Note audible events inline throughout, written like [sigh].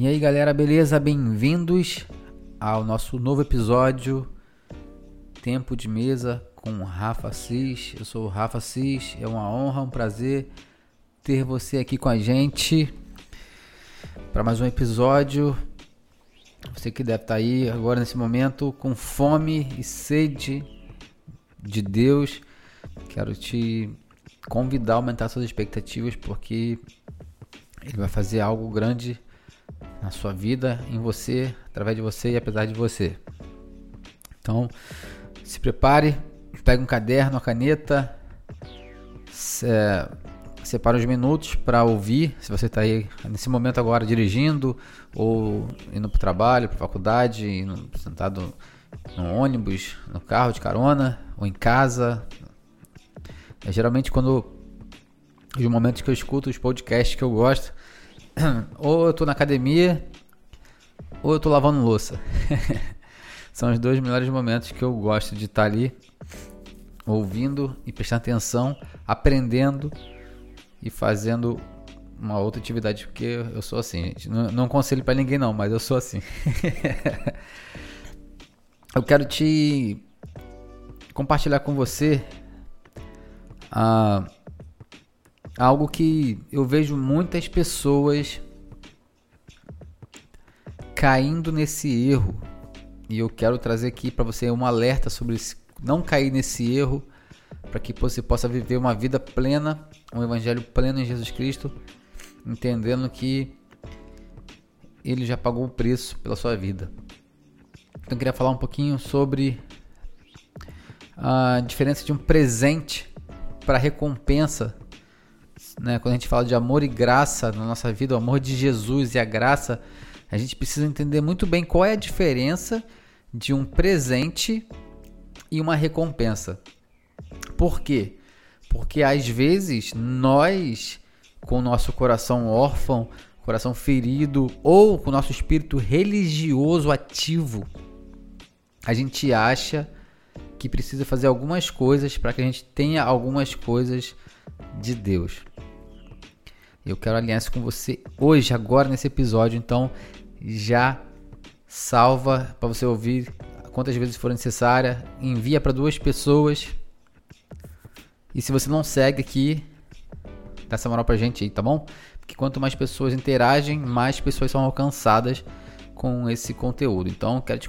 E aí galera, beleza? Bem-vindos ao nosso novo episódio Tempo de Mesa com Rafa Assis. Eu sou o Rafa Assis, é uma honra, um prazer ter você aqui com a gente para mais um episódio. Você que deve estar tá aí agora nesse momento com fome e sede de Deus, quero te convidar a aumentar suas expectativas porque ele vai fazer algo grande na sua vida, em você, através de você e apesar de você. Então, se prepare, pegue um caderno, uma caneta, é, separe uns minutos para ouvir. Se você está aí nesse momento agora dirigindo ou indo para o trabalho, para a faculdade, indo, sentado no ônibus, no carro de carona ou em casa. É, geralmente quando os momentos que eu escuto os podcasts que eu gosto [clears throat] ou eu tô na academia, ou eu tô lavando louça. [laughs] São os dois melhores momentos que eu gosto de estar tá ali, ouvindo e prestando atenção, aprendendo e fazendo uma outra atividade, porque eu sou assim, gente. Não, não conselho para ninguém não, mas eu sou assim. [laughs] eu quero te compartilhar com você a algo que eu vejo muitas pessoas caindo nesse erro. E eu quero trazer aqui para você um alerta sobre não cair nesse erro, para que você possa viver uma vida plena, um evangelho pleno em Jesus Cristo, entendendo que ele já pagou o preço pela sua vida. Então eu queria falar um pouquinho sobre a diferença de um presente para recompensa né? Quando a gente fala de amor e graça na nossa vida, o amor de Jesus e a graça, a gente precisa entender muito bem qual é a diferença de um presente e uma recompensa. Por quê? Porque às vezes nós, com o nosso coração órfão, coração ferido ou com o nosso espírito religioso ativo, a gente acha que precisa fazer algumas coisas para que a gente tenha algumas coisas de Deus. Eu quero isso com você hoje, agora nesse episódio. Então, já salva para você ouvir quantas vezes for necessária. Envia para duas pessoas. E se você não segue aqui, dá essa moral pra gente aí, tá bom? Porque quanto mais pessoas interagem, mais pessoas são alcançadas com esse conteúdo. Então, quero te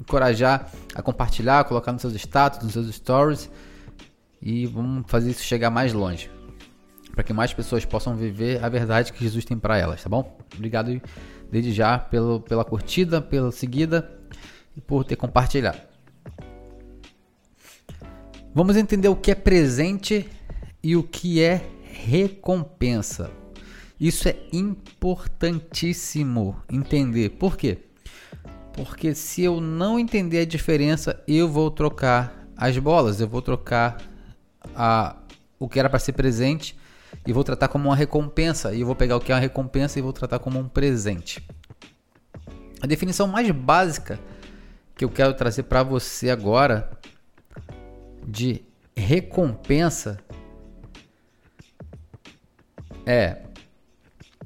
encorajar a compartilhar, colocar nos seus status, nos seus stories e vamos fazer isso chegar mais longe para que mais pessoas possam viver a verdade que Jesus tem para elas, tá bom? Obrigado desde já pelo, pela curtida, pela seguida e por ter compartilhado. Vamos entender o que é presente e o que é recompensa. Isso é importantíssimo entender. Por quê? Porque se eu não entender a diferença, eu vou trocar as bolas, eu vou trocar a, o que era para ser presente e vou tratar como uma recompensa. E eu vou pegar o que é uma recompensa e vou tratar como um presente. A definição mais básica que eu quero trazer para você agora de recompensa é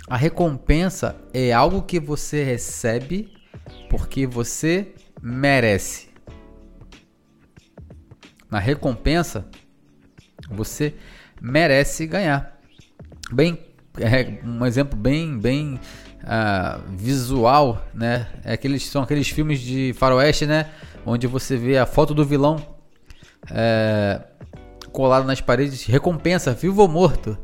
a recompensa é algo que você recebe porque você merece. Na recompensa, você merece ganhar. Bem, é um exemplo bem, bem uh, visual, né? É aqueles, são aqueles filmes de faroeste, né? Onde você vê a foto do vilão é, colado nas paredes, recompensa, vivo ou morto.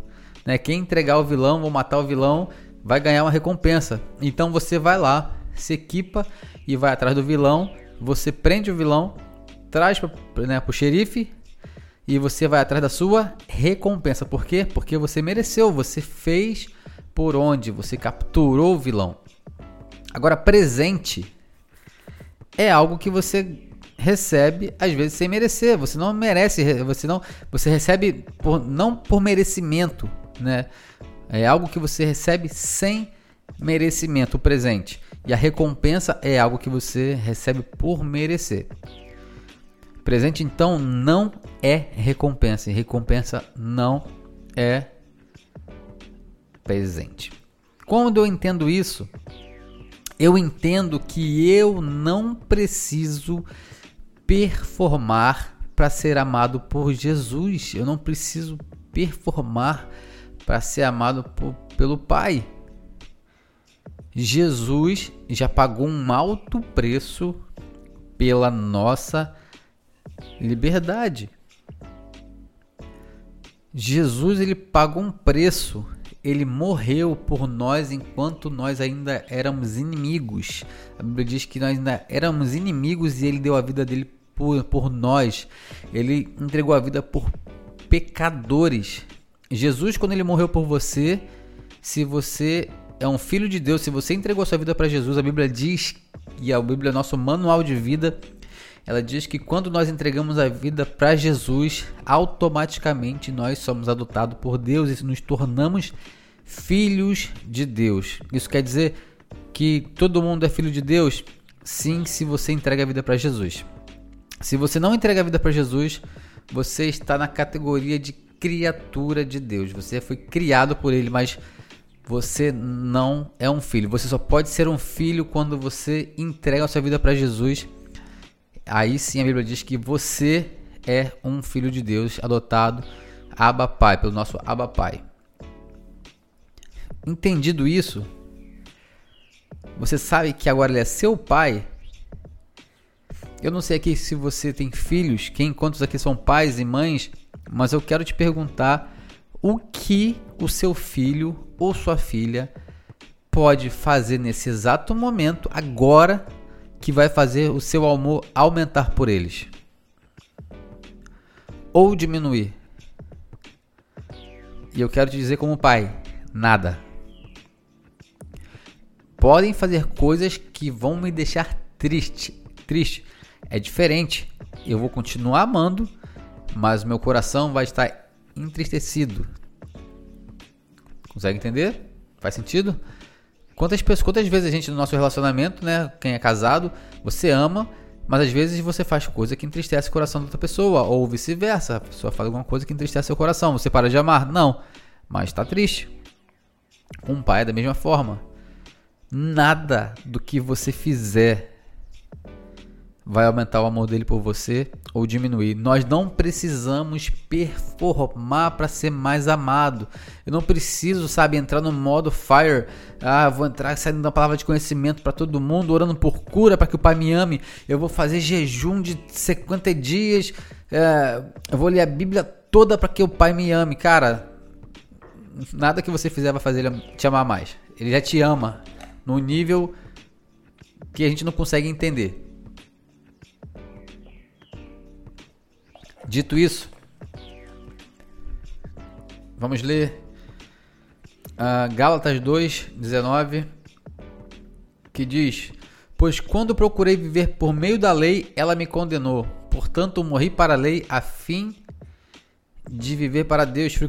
Né? Quem entregar o vilão ou matar o vilão vai ganhar uma recompensa. Então você vai lá, se equipa e vai atrás do vilão. Você prende o vilão, traz para né, o xerife e você vai atrás da sua recompensa. Por quê? Porque você mereceu, você fez por onde, você capturou o vilão. Agora, presente é algo que você recebe às vezes sem merecer. Você não merece, você não, você recebe por, não por merecimento, né? É algo que você recebe sem merecimento, o presente. E a recompensa é algo que você recebe por merecer. Presente então não é recompensa, e recompensa não é presente. Quando eu entendo isso, eu entendo que eu não preciso performar para ser amado por Jesus. Eu não preciso performar para ser amado por, pelo Pai. Jesus já pagou um alto preço pela nossa liberdade. Jesus ele pagou um preço. Ele morreu por nós enquanto nós ainda éramos inimigos. A Bíblia diz que nós ainda éramos inimigos e ele deu a vida dele por, por nós. Ele entregou a vida por pecadores. Jesus, quando ele morreu por você, se você é um filho de Deus, se você entregou a sua vida para Jesus, a Bíblia diz, e a Bíblia é nosso manual de vida, ela diz que quando nós entregamos a vida para Jesus, automaticamente nós somos adotados por Deus e nos tornamos filhos de Deus. Isso quer dizer que todo mundo é filho de Deus? Sim, se você entrega a vida para Jesus. Se você não entrega a vida para Jesus, você está na categoria de criatura de Deus. Você foi criado por Ele, mas você não é um filho. Você só pode ser um filho quando você entrega a sua vida para Jesus. Aí sim a Bíblia diz que você é um filho de Deus adotado, Abba Pai, pelo nosso Abba Pai. Entendido isso, você sabe que agora ele é seu pai. Eu não sei aqui se você tem filhos, quem quantos aqui são pais e mães, mas eu quero te perguntar o que o seu filho ou sua filha pode fazer nesse exato momento, agora, que vai fazer o seu amor aumentar por eles? Ou diminuir? E eu quero te dizer como pai, nada. Podem fazer coisas que vão me deixar triste. Triste. É diferente. Eu vou continuar amando, mas meu coração vai estar entristecido. Consegue entender? Faz sentido? Quantas, pessoas, quantas vezes a gente no nosso relacionamento, né, quem é casado, você ama, mas às vezes você faz coisa que entristece o coração da outra pessoa, ou vice-versa, a pessoa faz alguma coisa que entristece seu coração, você para de amar? Não, mas está triste. Com um pai é da mesma forma. Nada do que você fizer vai aumentar o amor dele por você ou diminuir. Nós não precisamos performar para ser mais amado. Eu não preciso, sabe, entrar no modo fire. Ah, vou entrar saindo da palavra de conhecimento para todo mundo, orando por cura para que o Pai me ame. Eu vou fazer jejum de 50 dias. É, eu vou ler a Bíblia toda para que o Pai me ame. Cara, nada que você fizer vai fazer ele te amar mais. Ele já te ama no nível que a gente não consegue entender. Dito isso, vamos ler uh, Gálatas 2, 19, que diz: Pois quando procurei viver por meio da lei, ela me condenou. Portanto, morri para a lei a fim de viver para Deus, fui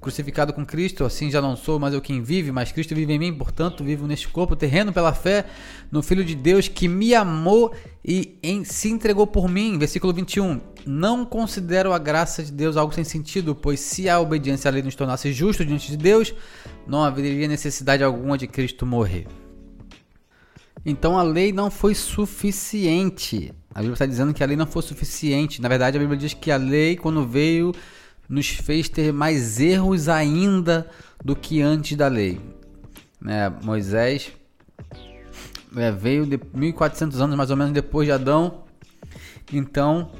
crucificado com Cristo, assim já não sou mais eu quem vive, mas Cristo vive em mim, portanto vivo neste corpo terreno pela fé no Filho de Deus que me amou e em, se entregou por mim. Versículo 21. Não considero a graça de Deus algo sem sentido, pois se a obediência à lei nos tornasse justos diante de Deus, não haveria necessidade alguma de Cristo morrer. Então a lei não foi suficiente. A Bíblia está dizendo que a lei não foi suficiente. Na verdade, a Bíblia diz que a lei, quando veio, nos fez ter mais erros ainda do que antes da lei. Né? Moisés é, veio de 1400 anos mais ou menos depois de Adão, então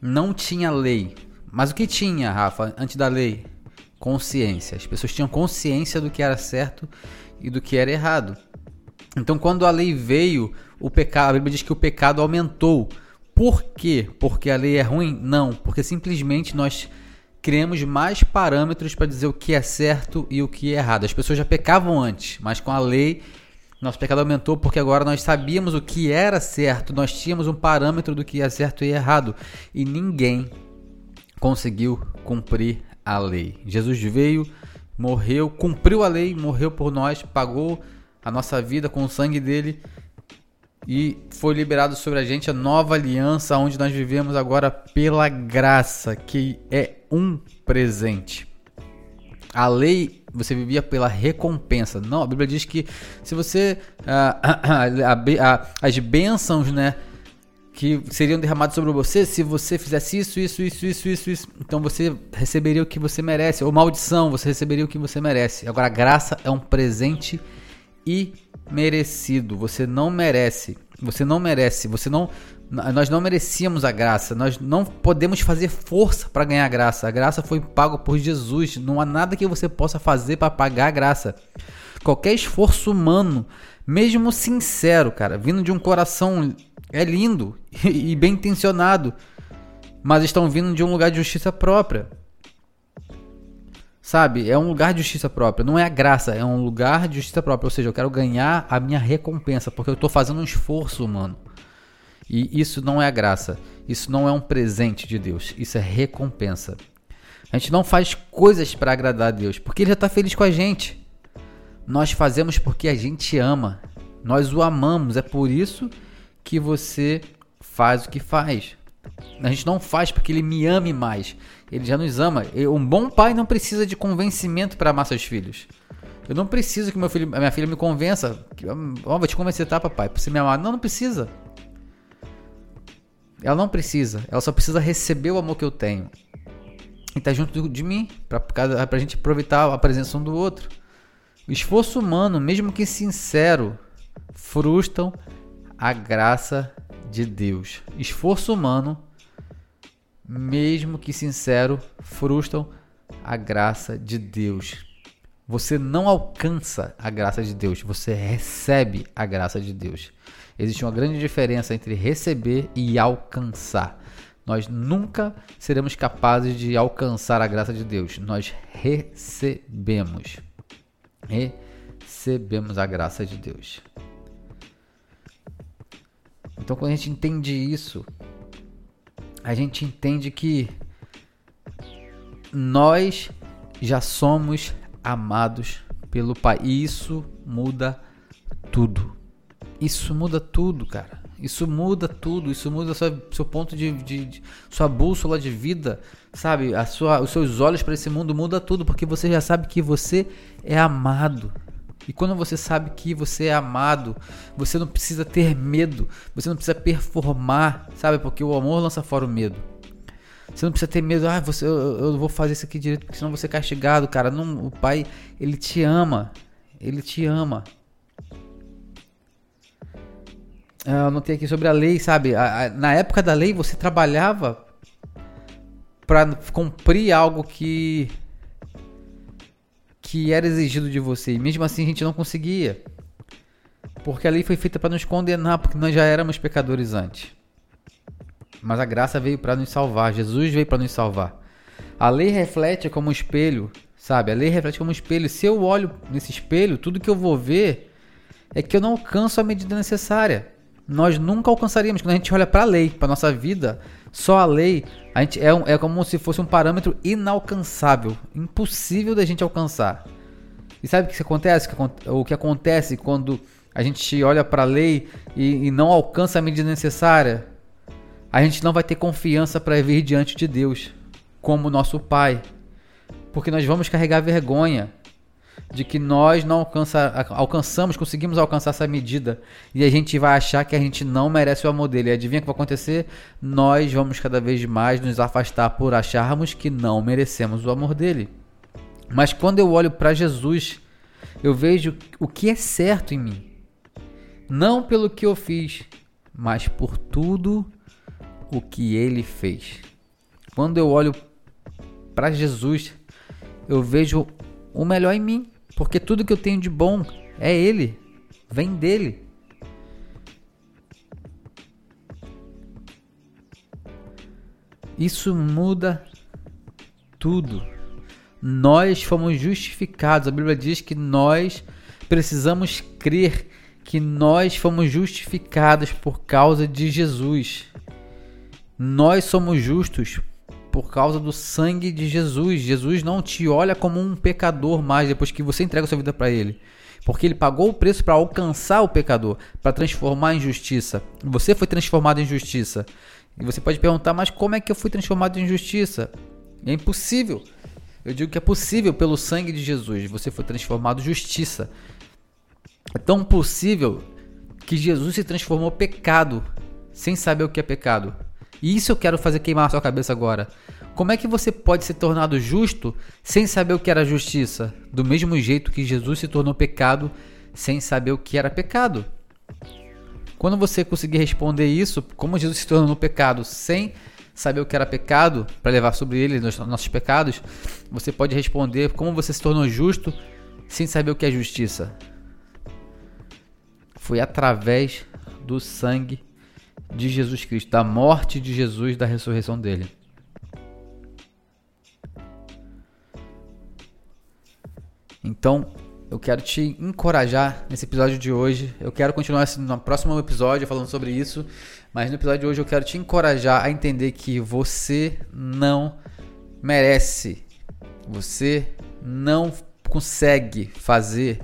não tinha lei. Mas o que tinha, Rafa, antes da lei? Consciência. As pessoas tinham consciência do que era certo e do que era errado. Então, quando a lei veio, o pecado, a Bíblia diz que o pecado aumentou. Por quê? Porque a lei é ruim? Não, porque simplesmente nós criamos mais parâmetros para dizer o que é certo e o que é errado. As pessoas já pecavam antes, mas com a lei nosso pecado aumentou porque agora nós sabíamos o que era certo, nós tínhamos um parâmetro do que é certo e errado e ninguém conseguiu cumprir a lei. Jesus veio, morreu, cumpriu a lei, morreu por nós, pagou a nossa vida com o sangue dele e foi liberado sobre a gente a nova aliança onde nós vivemos agora pela graça, que é um presente. A lei você vivia pela recompensa. Não, a Bíblia diz que se você ah, [coughs] a, a, as bênçãos, né, que seriam derramadas sobre você, se você fizesse isso, isso, isso, isso, isso, isso, então você receberia o que você merece. Ou maldição, você receberia o que você merece. Agora, a graça é um presente imerecido. Você não merece. Você não merece. Você não nós não merecíamos a graça, nós não podemos fazer força para ganhar a graça. A graça foi paga por Jesus, não há nada que você possa fazer para pagar a graça. Qualquer esforço humano, mesmo sincero, cara, vindo de um coração é lindo [laughs] e bem intencionado, mas estão vindo de um lugar de justiça própria. Sabe? É um lugar de justiça própria. Não é a graça, é um lugar de justiça própria. Ou seja, eu quero ganhar a minha recompensa, porque eu estou fazendo um esforço humano. E isso não é a graça. Isso não é um presente de Deus. Isso é recompensa. A gente não faz coisas para agradar a Deus, porque Ele já está feliz com a gente. Nós fazemos porque a gente ama. Nós o amamos. É por isso que você faz o que faz. A gente não faz porque Ele me ame mais. Ele já nos ama. Um bom pai não precisa de convencimento para amar seus filhos. Eu não preciso que meu filho, minha filha me convença. Oh, vou te convencer, tá, papai? Pra você me amar. Não, não precisa. Ela não precisa, ela só precisa receber o amor que eu tenho. E tá junto de mim, pra, pra gente aproveitar a presença um do outro. O esforço humano, mesmo que sincero, frustram a graça de Deus. Esforço humano, mesmo que sincero, frustram a graça de Deus. Você não alcança a graça de Deus, você recebe a graça de Deus. Existe uma grande diferença entre receber e alcançar. Nós nunca seremos capazes de alcançar a graça de Deus. Nós recebemos. Recebemos a graça de Deus. Então, quando a gente entende isso, a gente entende que nós já somos amados pelo Pai. E isso muda tudo. Isso muda tudo, cara. Isso muda tudo. Isso muda sua, seu ponto de, de, de, sua bússola de vida, sabe? A sua, os seus olhos para esse mundo muda tudo porque você já sabe que você é amado. E quando você sabe que você é amado, você não precisa ter medo, você não precisa performar, sabe? Porque o amor lança fora o medo. Você não precisa ter medo, ah, você, eu, eu vou fazer isso aqui direito, porque senão você é castigado, cara. Não, o pai, ele te ama. Ele te ama. Eu notei aqui sobre a lei, sabe? A, a, na época da lei você trabalhava para cumprir algo que que era exigido de você. E mesmo assim a gente não conseguia. Porque a lei foi feita para nos condenar, porque nós já éramos pecadores antes. Mas a graça veio para nos salvar. Jesus veio para nos salvar. A lei reflete como um espelho, sabe? A lei reflete como um espelho. Se eu olho nesse espelho, tudo que eu vou ver é que eu não alcanço a medida necessária nós nunca alcançaríamos. Quando a gente olha para a lei, para nossa vida, só a lei, a gente é, um, é como se fosse um parâmetro inalcançável, impossível da gente alcançar. E sabe o que acontece? O que acontece quando a gente olha para a lei e, e não alcança a medida necessária? A gente não vai ter confiança para vir diante de Deus como nosso Pai, porque nós vamos carregar vergonha de que nós não alcança, alcançamos, conseguimos alcançar essa medida e a gente vai achar que a gente não merece o amor dele. E adivinha o que vai acontecer? Nós vamos cada vez mais nos afastar por acharmos que não merecemos o amor dele. Mas quando eu olho para Jesus, eu vejo o que é certo em mim. Não pelo que eu fiz, mas por tudo o que ele fez. Quando eu olho para Jesus, eu vejo o melhor em mim. Porque tudo que eu tenho de bom é Ele, vem dele. Isso muda tudo. Nós fomos justificados. A Bíblia diz que nós precisamos crer que nós fomos justificados por causa de Jesus. Nós somos justos por causa do sangue de Jesus. Jesus não te olha como um pecador mais depois que você entrega sua vida para ele. Porque ele pagou o preço para alcançar o pecador, para transformar em justiça. Você foi transformado em justiça. E você pode perguntar, mas como é que eu fui transformado em justiça? É impossível. Eu digo que é possível pelo sangue de Jesus. Você foi transformado justiça. É tão possível que Jesus se transformou pecado sem saber o que é pecado. E isso eu quero fazer queimar a sua cabeça agora. Como é que você pode ser tornado justo sem saber o que era justiça? Do mesmo jeito que Jesus se tornou pecado sem saber o que era pecado. Quando você conseguir responder isso, como Jesus se tornou pecado sem saber o que era pecado, para levar sobre ele os nossos pecados, você pode responder como você se tornou justo sem saber o que é justiça. Foi através do sangue de Jesus Cristo, da morte de Jesus, da ressurreição dele. Então, eu quero te encorajar nesse episódio de hoje. Eu quero continuar no próximo episódio falando sobre isso, mas no episódio de hoje eu quero te encorajar a entender que você não merece, você não consegue fazer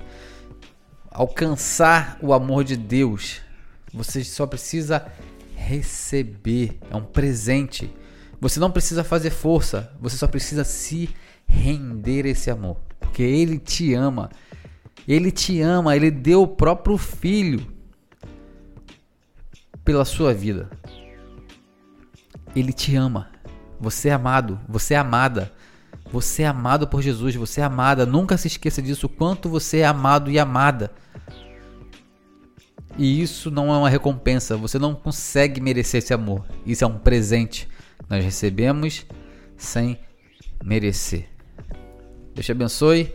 alcançar o amor de Deus. Você só precisa receber, é um presente. Você não precisa fazer força, você só precisa se render esse amor, porque ele te ama. Ele te ama, ele deu o próprio filho pela sua vida. Ele te ama. Você é amado, você é amada. Você é amado por Jesus, você é amada. Nunca se esqueça disso, quanto você é amado e amada. E isso não é uma recompensa, você não consegue merecer esse amor. Isso é um presente. Nós recebemos sem merecer. Deus te abençoe.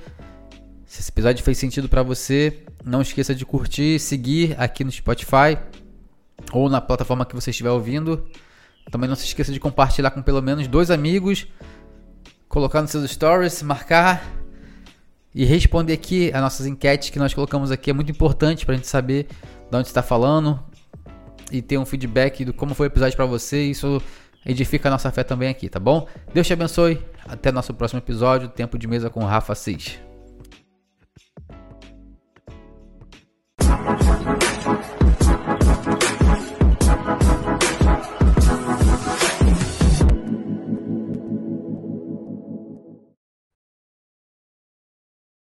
Se esse episódio fez sentido para você, não esqueça de curtir, seguir aqui no Spotify ou na plataforma que você estiver ouvindo. Também não se esqueça de compartilhar com pelo menos dois amigos, colocar nos seus stories, marcar e responder aqui as nossas enquetes que nós colocamos aqui. É muito importante para a gente saber de onde está falando e ter um feedback do como foi o episódio para você. Isso edifica a nossa fé também aqui, tá bom? Deus te abençoe. Até nosso próximo episódio, Tempo de Mesa com Rafa Cis.